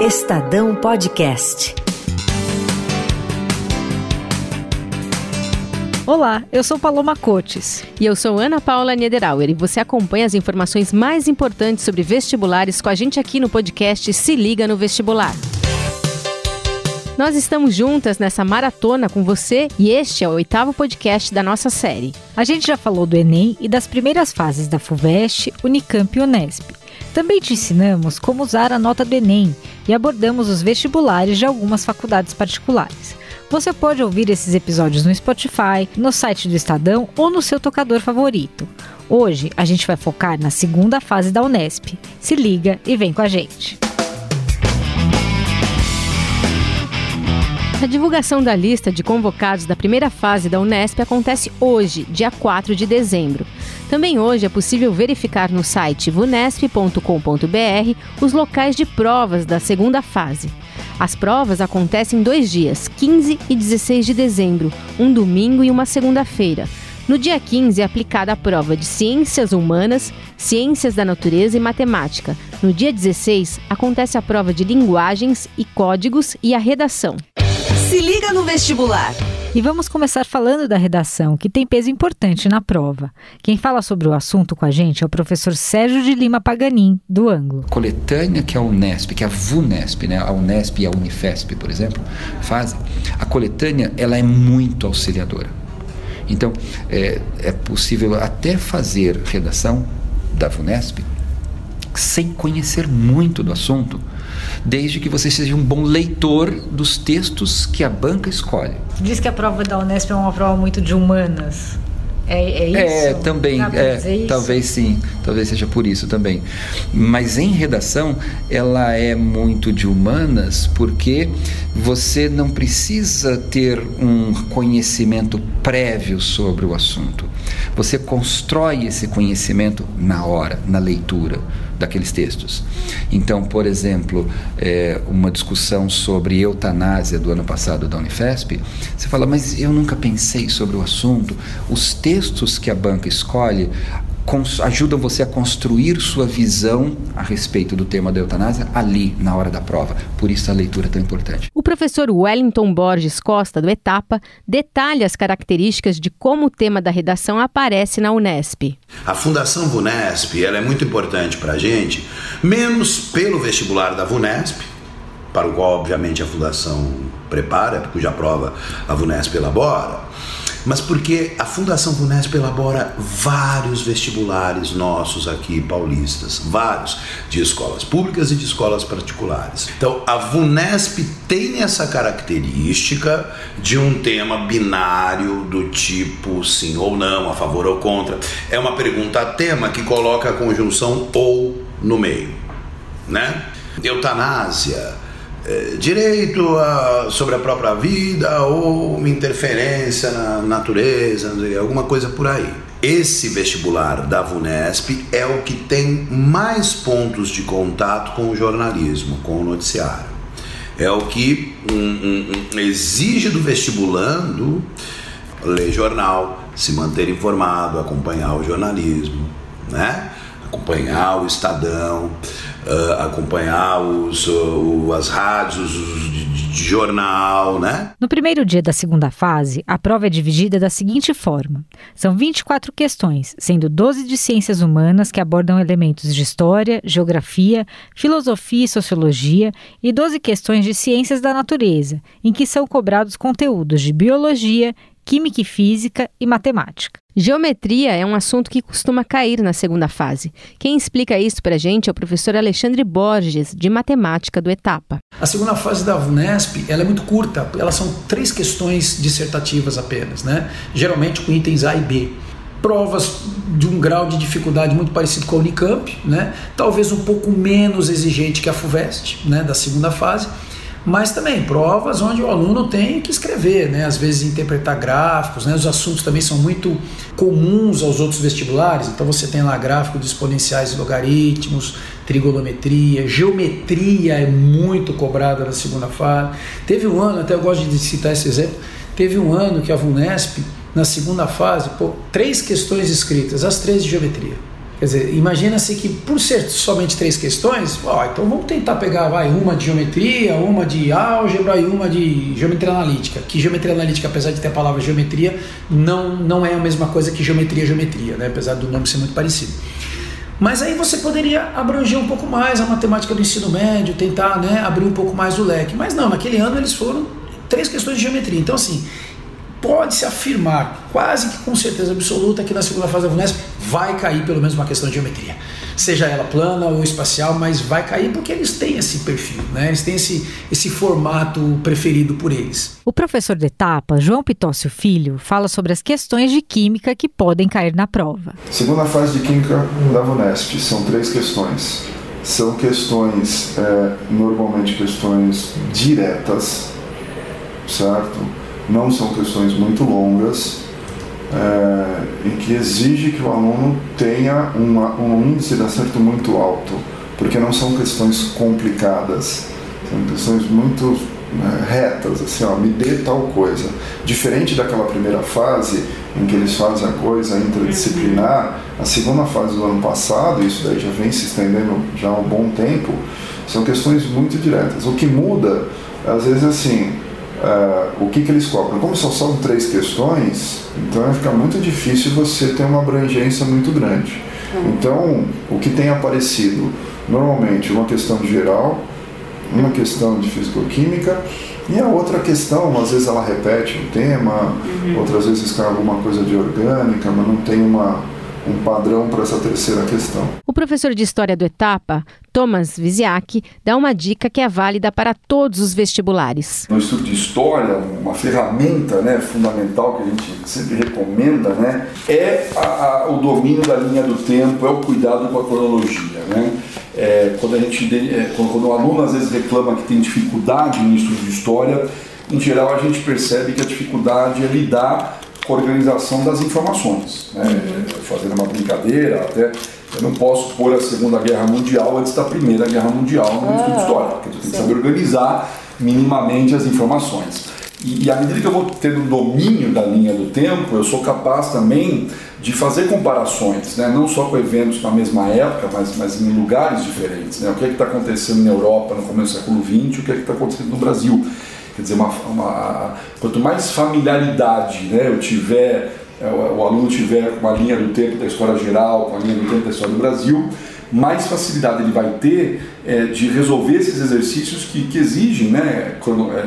Estadão Podcast. Olá, eu sou Paloma Cotes. E eu sou Ana Paula Niederauer e você acompanha as informações mais importantes sobre vestibulares com a gente aqui no podcast Se Liga no Vestibular. Nós estamos juntas nessa maratona com você e este é o oitavo podcast da nossa série. A gente já falou do Enem e das primeiras fases da FUVEST, Unicamp e Unesp. Também te ensinamos como usar a nota do Enem e abordamos os vestibulares de algumas faculdades particulares. Você pode ouvir esses episódios no Spotify, no site do Estadão ou no seu tocador favorito. Hoje a gente vai focar na segunda fase da Unesp. Se liga e vem com a gente. A divulgação da lista de convocados da primeira fase da Unesp acontece hoje, dia 4 de dezembro. Também hoje é possível verificar no site vunesp.com.br os locais de provas da segunda fase. As provas acontecem em dois dias, 15 e 16 de dezembro, um domingo e uma segunda-feira. No dia 15 é aplicada a prova de Ciências Humanas, Ciências da Natureza e Matemática. No dia 16 acontece a prova de Linguagens e Códigos e a redação. Se liga no vestibular. E vamos começar falando da redação, que tem peso importante na prova. Quem fala sobre o assunto com a gente é o professor Sérgio de Lima Paganin, do Ângulo. A coletânea que a Unesp, que a VUNESP, né, a Unesp e a Unifesp, por exemplo, fazem, a coletânea ela é muito auxiliadora. Então, é, é possível até fazer redação da VUNESP sem conhecer muito do assunto, desde que você seja um bom leitor dos textos que a banca escolhe. Diz que a prova da Unesp é uma prova muito de humanas. É, é isso? É, também. É, talvez sim. Talvez seja por isso também. Mas em redação, ela é muito de humanas porque você não precisa ter um conhecimento prévio sobre o assunto. Você constrói esse conhecimento na hora, na leitura daqueles textos. Então, por exemplo, é, uma discussão sobre eutanásia do ano passado da Unifesp, você fala, mas eu nunca pensei sobre o assunto. Os textos que a banca escolhe ajudam você a construir sua visão a respeito do tema da eutanásia ali, na hora da prova. Por isso a leitura é tão importante. O professor Wellington Borges Costa, do Etapa, detalha as características de como o tema da redação aparece na Unesp. A Fundação VUNESP ela é muito importante para a gente, menos pelo vestibular da VUNESP, para o qual, obviamente, a Fundação prepara, cuja prova a VUNESP elabora, mas porque a Fundação VUNESP elabora vários vestibulares nossos aqui paulistas, vários, de escolas públicas e de escolas particulares. Então, a VUNESP tem essa característica de um tema binário do tipo sim ou não, a favor ou contra. É uma pergunta a tema que coloca a conjunção ou no meio, né? Eutanásia, direito a, sobre a própria vida ou uma interferência na natureza, alguma coisa por aí. Esse vestibular da VUNESP é o que tem mais pontos de contato com o jornalismo, com o noticiário. É o que um, um, exige do vestibulando ler jornal, se manter informado, acompanhar o jornalismo, né? acompanhar o Estadão, uh, acompanhar os, uh, as rádios de, de jornal, né? No primeiro dia da segunda fase, a prova é dividida da seguinte forma: são 24 questões, sendo 12 de ciências humanas que abordam elementos de história, geografia, filosofia e sociologia, e 12 questões de ciências da natureza, em que são cobrados conteúdos de biologia, química e física e matemática. Geometria é um assunto que costuma cair na segunda fase. Quem explica isso para a gente é o professor Alexandre Borges, de matemática do Etapa. A segunda fase da VUNESP ela é muito curta, elas são três questões dissertativas apenas, né? geralmente com itens A e B provas de um grau de dificuldade muito parecido com a Unicamp, né? talvez um pouco menos exigente que a FUVEST, né? da segunda fase, mas também provas onde o aluno tem que escrever, né? às vezes interpretar gráficos, né? os assuntos também são muito comuns aos outros vestibulares, então você tem lá gráfico de exponenciais e logaritmos, trigonometria, geometria é muito cobrada na segunda fase. Teve um ano, até eu gosto de citar esse exemplo, teve um ano que a VUNESP, na segunda fase, pô, três questões escritas, as três de geometria. Quer dizer, imagina-se que por ser somente três questões, ó, então vamos tentar pegar vai, uma de geometria, uma de álgebra e uma de geometria analítica. Que geometria analítica, apesar de ter a palavra geometria, não, não é a mesma coisa que geometria geometria, né? apesar do nome ser muito parecido. Mas aí você poderia abranger um pouco mais a matemática do ensino médio, tentar né, abrir um pouco mais o leque. Mas não, naquele ano eles foram três questões de geometria. Então, assim, pode-se afirmar quase que com certeza absoluta que na segunda fase da VUNESP vai cair pelo menos uma questão de geometria. Seja ela plana ou espacial, mas vai cair porque eles têm esse perfil, né? eles têm esse, esse formato preferido por eles. O professor de etapa, João Pitócio Filho, fala sobre as questões de química que podem cair na prova. Segunda fase de química da VUNESP são três questões. São questões, é, normalmente questões diretas, certo? Não são questões muito longas, é, em que exige que o aluno tenha uma, um índice de acerto muito alto, porque não são questões complicadas, são questões muito né, retas, assim, ó, me dê tal coisa. Diferente daquela primeira fase, em que eles fazem a coisa interdisciplinar, a segunda fase do ano passado, isso daí já vem se estendendo já há um bom tempo, são questões muito diretas. O que muda, às vezes, assim, uh, o que, que eles cobram. Como só são três questões, então vai ficar muito difícil você ter uma abrangência muito grande. Uhum. Então, o que tem aparecido? Normalmente, uma questão de geral, uma questão de fisicoquímica e a outra questão, às vezes ela repete o tema, uhum. outras vezes cai alguma coisa de orgânica, mas não tem uma um padrão para essa terceira questão. O professor de História do Etapa, Thomas Viziak, dá uma dica que é válida para todos os vestibulares. No estudo de História, uma ferramenta né, fundamental que a gente sempre recomenda né, é a, a, o domínio da linha do tempo, é o cuidado com a cronologia. Né? É, quando, a gente, é, quando, quando o aluno às vezes reclama que tem dificuldade no estudo de História, em geral a gente percebe que a dificuldade é lidar organização das informações. Né? Uhum. Fazendo uma brincadeira, até eu não posso pôr a Segunda Guerra Mundial antes da Primeira Guerra Mundial no estudo ah, história, porque tu tem que saber organizar minimamente as informações. E, e à medida que eu vou tendo domínio da linha do tempo, eu sou capaz também de fazer comparações, né? não só com eventos na mesma época, mas, mas em lugares diferentes. Né? O que é está acontecendo na Europa no começo do século XX, o que é está acontecendo no Brasil. Quer dizer, uma, uma, quanto mais familiaridade né, eu tiver, é, o, aluno tiver com a linha do tempo da história geral, com a linha do tempo da história do Brasil, mais facilidade ele vai ter é, de resolver esses exercícios que, que exigem né,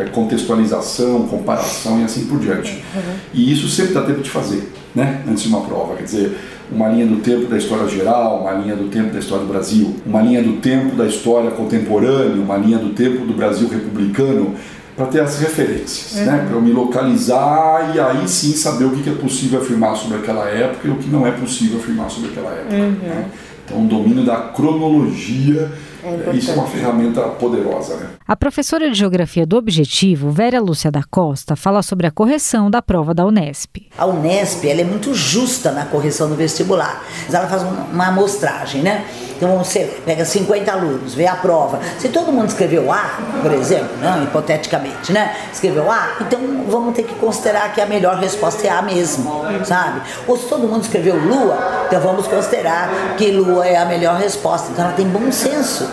é, contextualização, comparação e assim por diante. Uhum. E isso sempre dá tempo de fazer, né, antes de uma prova. Quer dizer, uma linha do tempo da história geral, uma linha do tempo da história do Brasil, uma linha do tempo da história contemporânea, uma linha do tempo do Brasil republicano para ter as referências, uhum. né? para eu me localizar e aí sim saber o que é possível afirmar sobre aquela época e o que não é possível afirmar sobre aquela época. Uhum. Né? Então, o domínio da cronologia é Isso é uma ferramenta poderosa. Né? A professora de Geografia do Objetivo, Vera Lúcia da Costa, fala sobre a correção da prova da Unesp. A Unesp ela é muito justa na correção do vestibular. Ela faz uma amostragem, né? Então você pega 50 alunos, vê a prova. Se todo mundo escreveu A, por exemplo, não, hipoteticamente, né? Escreveu A, então vamos ter que considerar que a melhor resposta é A mesmo, sabe? Ou se todo mundo escreveu Lua, então vamos considerar que Lua é a melhor resposta. Então ela tem bom senso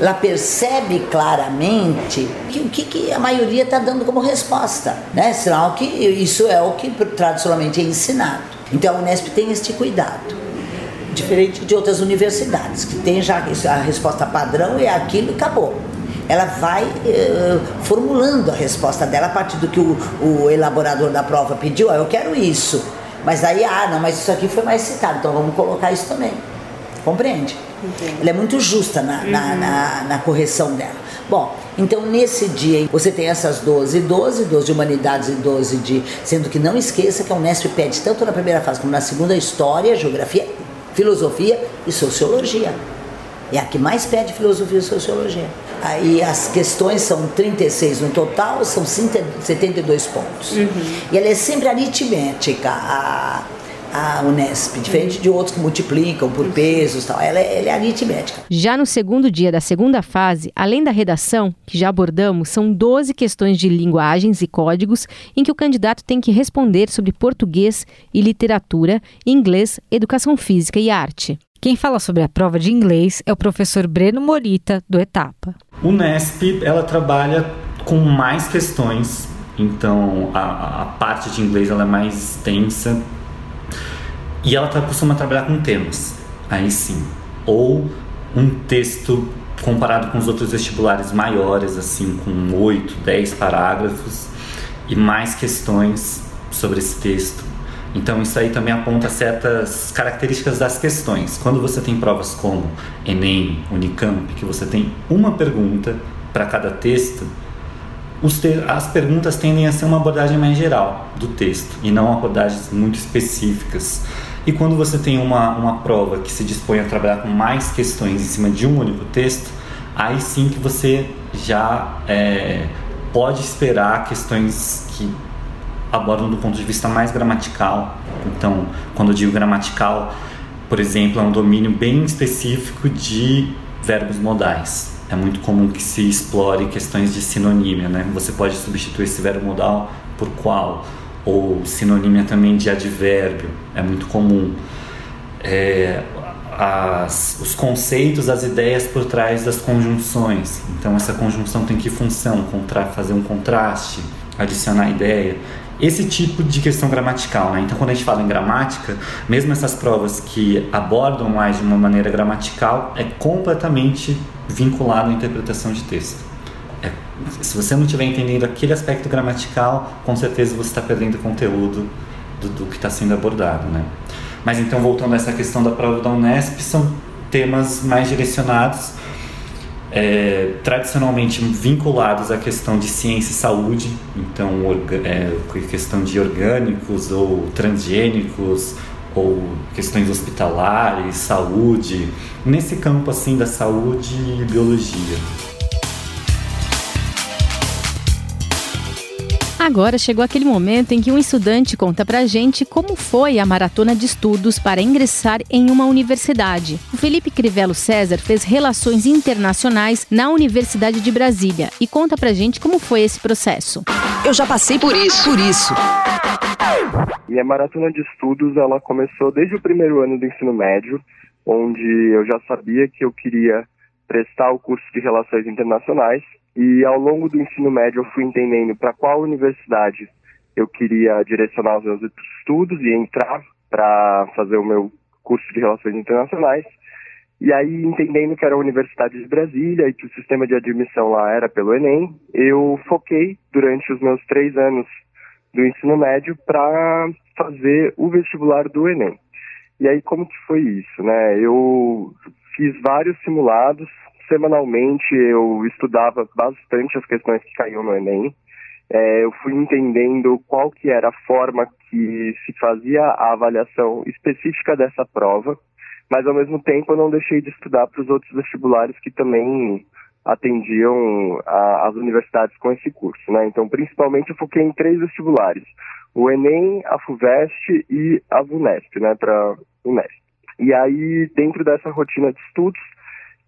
ela percebe claramente que o que, que a maioria está dando como resposta, né? Sinal que isso é o que tradicionalmente é ensinado. Então a Unesp tem este cuidado. Diferente de outras universidades, que tem já a resposta padrão é aquilo e acabou ela vai uh, formulando a resposta dela a partir do que o, o elaborador da prova pediu. Ah, eu quero isso. Mas aí, ah, não, mas isso aqui foi mais citado, então vamos colocar isso também. Compreende? Entendi. Ela é muito justa na, uhum. na, na, na, correção dela. Bom, então nesse dia você tem essas 12, 12, 12 de humanidades e 12 de. Sendo que não esqueça que a Unesp pede tanto na primeira fase como na segunda história, geografia, filosofia e sociologia. É a que mais pede filosofia e sociologia. Aí as questões são 36 no total, são 72 pontos. Uhum. E ela é sempre aritmética. A, a Unesp, diferente de outros que multiplicam por pesos tal. Ela é, ela é aritmética. Já no segundo dia da segunda fase, além da redação, que já abordamos, são 12 questões de linguagens e códigos em que o candidato tem que responder sobre português e literatura, inglês, educação física e arte. Quem fala sobre a prova de inglês é o professor Breno Morita, do Etapa. O NESP ela trabalha com mais questões, então a, a parte de inglês ela é mais extensa e ela costuma trabalhar com temas, aí sim, ou um texto comparado com os outros vestibulares maiores, assim, com 8, 10 parágrafos e mais questões sobre esse texto. Então isso aí também aponta certas características das questões. Quando você tem provas como Enem, Unicamp, que você tem uma pergunta para cada texto, te as perguntas tendem a ser uma abordagem mais geral do texto e não abordagens muito específicas. E quando você tem uma, uma prova que se dispõe a trabalhar com mais questões em cima de um único texto, aí sim que você já é, pode esperar questões que abordam do ponto de vista mais gramatical. Então, quando eu digo gramatical, por exemplo, é um domínio bem específico de verbos modais. É muito comum que se explore questões de sinonímia, né? Você pode substituir esse verbo modal por qual, ou sinonímia também de advérbio, é muito comum. É, as, os conceitos, as ideias por trás das conjunções. Então, essa conjunção tem que função? Contra, fazer um contraste, adicionar ideia. Esse tipo de questão gramatical, né? Então, quando a gente fala em gramática, mesmo essas provas que abordam mais de uma maneira gramatical, é completamente vinculado à interpretação de texto. É, se você não estiver entendendo aquele aspecto gramatical, com certeza você está perdendo conteúdo do, do que está sendo abordado, né? Mas então, voltando a essa questão da prova da Unesp, são temas mais direcionados, é, tradicionalmente vinculados à questão de ciência e saúde, então, é, questão de orgânicos ou transgênicos, ou questões hospitalares, saúde, nesse campo assim da saúde e biologia. Agora chegou aquele momento em que um estudante conta pra gente como foi a maratona de estudos para ingressar em uma universidade. O Felipe Crivelo César fez relações internacionais na Universidade de Brasília e conta pra gente como foi esse processo. Eu já passei por isso, por isso. Minha maratona de estudos, ela começou desde o primeiro ano do ensino médio, onde eu já sabia que eu queria prestar o curso de Relações Internacionais e ao longo do ensino médio eu fui entendendo para qual universidade eu queria direcionar os meus estudos e entrar para fazer o meu curso de Relações Internacionais. E aí, entendendo que era a Universidade de Brasília e que o sistema de admissão lá era pelo Enem, eu foquei durante os meus três anos do ensino médio para fazer o vestibular do Enem. E aí, como que foi isso, né? Eu fiz vários simulados, semanalmente eu estudava bastante as questões que caíam no Enem. É, eu fui entendendo qual que era a forma que se fazia a avaliação específica dessa prova, mas ao mesmo tempo eu não deixei de estudar para os outros vestibulares que também atendiam a, as universidades com esse curso, né? Então, principalmente eu foquei em três vestibulares: o Enem, a Fuvest e a Vunesp, né? Para Unesp. E aí, dentro dessa rotina de estudos,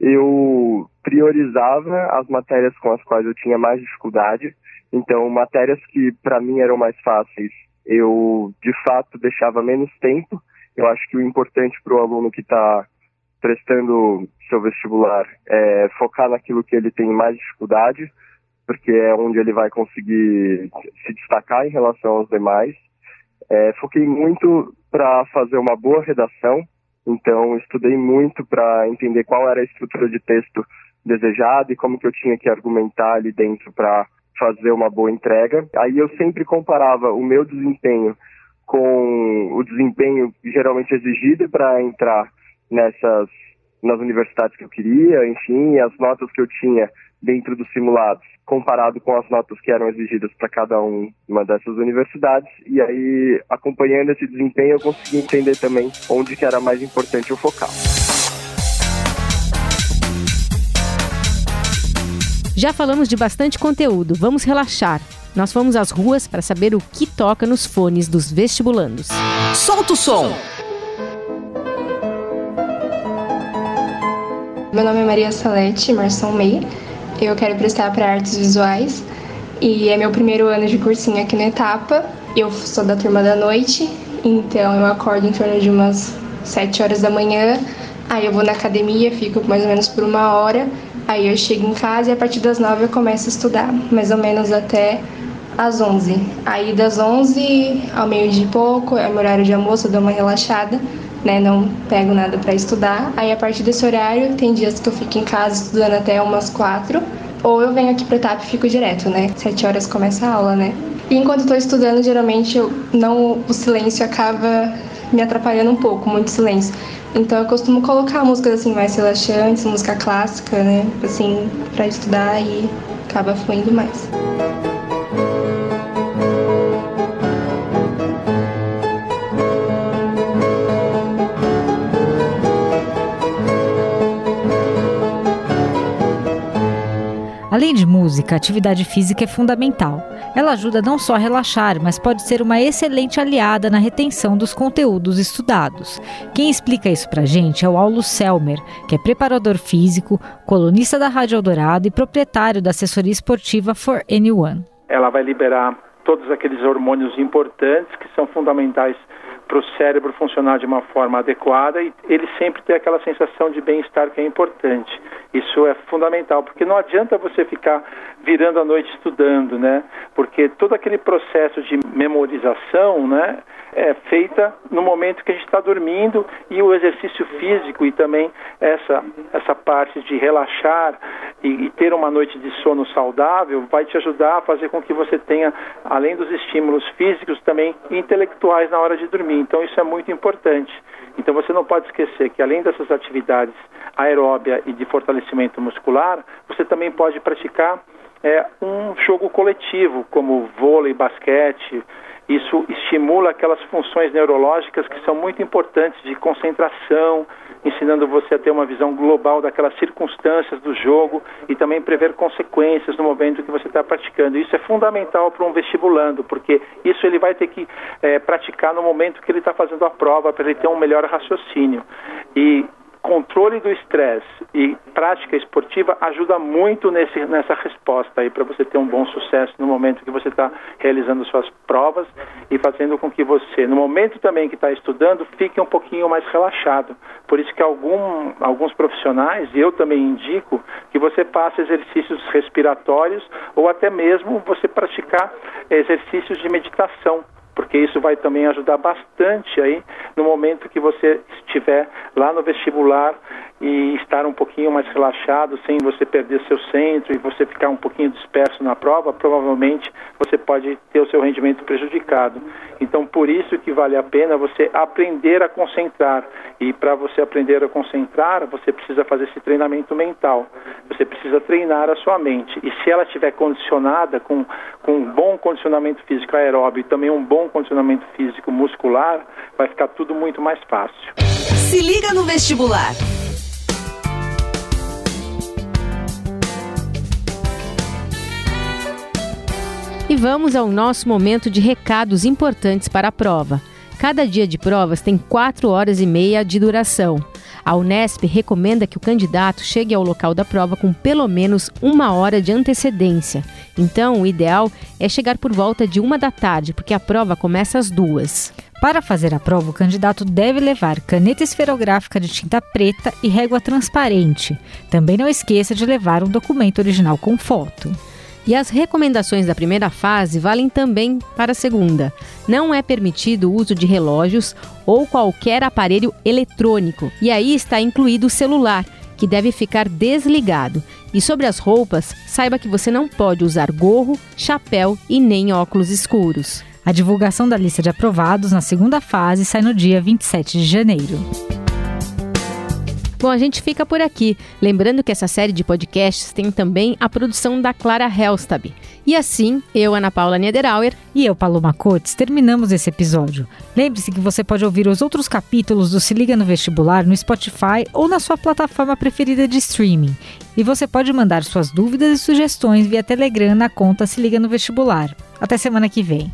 eu priorizava as matérias com as quais eu tinha mais dificuldade. Então, matérias que para mim eram mais fáceis, eu de fato deixava menos tempo. Eu acho que o importante para o aluno que está prestando seu vestibular é focar naquilo que ele tem mais dificuldade, porque é onde ele vai conseguir se destacar em relação aos demais. É, foquei muito para fazer uma boa redação, então, estudei muito para entender qual era a estrutura de texto desejada e como que eu tinha que argumentar ali dentro para fazer uma boa entrega. Aí eu sempre comparava o meu desempenho com o desempenho geralmente exigido para entrar nessas nas universidades que eu queria, enfim, as notas que eu tinha dentro dos simulados, comparado com as notas que eram exigidas para cada um, uma dessas universidades. E aí, acompanhando esse desempenho, eu consegui entender também onde que era mais importante eu focar. Já falamos de bastante conteúdo, vamos relaxar. Nós fomos às ruas para saber o que toca nos fones dos vestibulandos. Solta o som! Meu nome é Maria Salete Marção Meia eu quero prestar para artes visuais e é meu primeiro ano de cursinho aqui na Etapa. Eu sou da turma da noite, então eu acordo em torno de umas 7 horas da manhã, Aí eu vou na academia, fico mais ou menos por uma hora. Aí eu chego em casa e a partir das 9 eu começo a estudar, mais ou menos até às 11. Aí das 11 ao meio-dia e pouco, é meu horário de almoço, eu dou uma relaxada, né? Não pego nada para estudar. Aí a partir desse horário, tem dias que eu fico em casa estudando até umas 4, ou eu venho aqui pra TAP e fico direto, né? 7 horas começa a aula, né? E enquanto eu tô estudando, geralmente eu não o silêncio acaba me atrapalhando um pouco, muito silêncio. Então eu costumo colocar músicas assim mais relaxantes, música clássica, né? Assim, para estudar e acaba fluindo mais. Além de música, a atividade física é fundamental. Ela ajuda não só a relaxar, mas pode ser uma excelente aliada na retenção dos conteúdos estudados. Quem explica isso pra gente é o Aulo Selmer, que é preparador físico, colunista da Rádio Eldorado e proprietário da assessoria esportiva For Anyone. Ela vai liberar todos aqueles hormônios importantes que são fundamentais para o cérebro funcionar de uma forma adequada e ele sempre ter aquela sensação de bem-estar que é importante. Isso é fundamental, porque não adianta você ficar virando a noite estudando, né? Porque todo aquele processo de memorização, né, é feita no momento que a gente está dormindo e o exercício físico e também essa essa parte de relaxar e, e ter uma noite de sono saudável vai te ajudar a fazer com que você tenha, além dos estímulos físicos, também intelectuais na hora de dormir. Então isso é muito importante. Então você não pode esquecer que além dessas atividades aeróbia e de fortalecimento muscular, você também pode praticar é, um jogo coletivo, como vôlei, basquete. Isso estimula aquelas funções neurológicas que são muito importantes de concentração, ensinando você a ter uma visão global daquelas circunstâncias do jogo e também prever consequências no momento que você está praticando. Isso é fundamental para um vestibulando, porque isso ele vai ter que é, praticar no momento que ele está fazendo a prova para ele ter um melhor raciocínio. E controle do estresse e prática esportiva ajuda muito nesse, nessa resposta aí para você ter um bom sucesso no momento que você está realizando suas provas e fazendo com que você, no momento também que está estudando, fique um pouquinho mais relaxado. Por isso que algum, alguns profissionais, e eu também indico, que você faça exercícios respiratórios ou até mesmo você praticar exercícios de meditação porque isso vai também ajudar bastante aí no momento que você estiver lá no vestibular e estar um pouquinho mais relaxado, sem você perder seu centro e você ficar um pouquinho disperso na prova, provavelmente você pode ter o seu rendimento prejudicado. Então, por isso que vale a pena você aprender a concentrar. E para você aprender a concentrar, você precisa fazer esse treinamento mental. Você precisa treinar a sua mente. E se ela estiver condicionada com, com um bom condicionamento físico aeróbio e também um bom condicionamento físico muscular, vai ficar tudo muito mais fácil. Se liga no vestibular. Vamos ao nosso momento de recados importantes para a prova. Cada dia de provas tem 4 horas e meia de duração. A Unesp recomenda que o candidato chegue ao local da prova com pelo menos uma hora de antecedência. Então, o ideal é chegar por volta de uma da tarde, porque a prova começa às duas. Para fazer a prova, o candidato deve levar caneta esferográfica de tinta preta e régua transparente. Também não esqueça de levar um documento original com foto. E as recomendações da primeira fase valem também para a segunda. Não é permitido o uso de relógios ou qualquer aparelho eletrônico. E aí está incluído o celular, que deve ficar desligado. E sobre as roupas, saiba que você não pode usar gorro, chapéu e nem óculos escuros. A divulgação da lista de aprovados na segunda fase sai no dia 27 de janeiro. Bom, a gente fica por aqui. Lembrando que essa série de podcasts tem também a produção da Clara Helstab. E assim, eu, Ana Paula Niederauer e eu, Paloma Cotes, terminamos esse episódio. Lembre-se que você pode ouvir os outros capítulos do Se Liga no Vestibular no Spotify ou na sua plataforma preferida de streaming. E você pode mandar suas dúvidas e sugestões via Telegram na conta Se Liga no Vestibular. Até semana que vem.